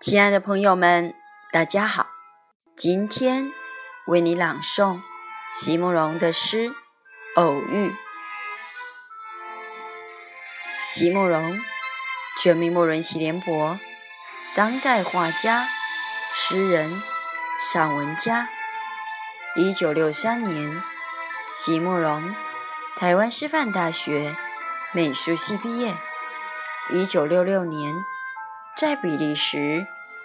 亲爱的朋友们，大家好！今天为你朗诵席慕容的诗《偶遇》。席慕容，全名慕容席联博，当代画家、诗人、散文家。一九六三年，席慕容台湾师范大学美术系毕业。一九六六年。在比利时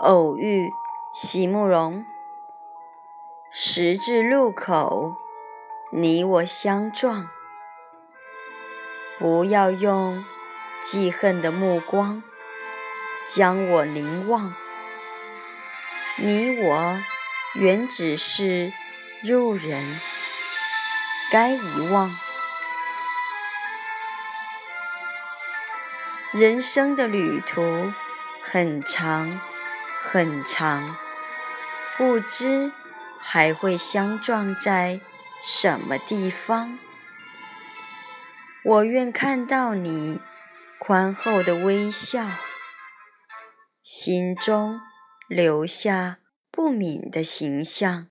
偶遇席慕容，十字路口，你我相撞。不要用记恨的目光将我凝望，你我原只是路人，该遗忘。人生的旅途很长。很长，不知还会相撞在什么地方。我愿看到你宽厚的微笑，心中留下不泯的形象。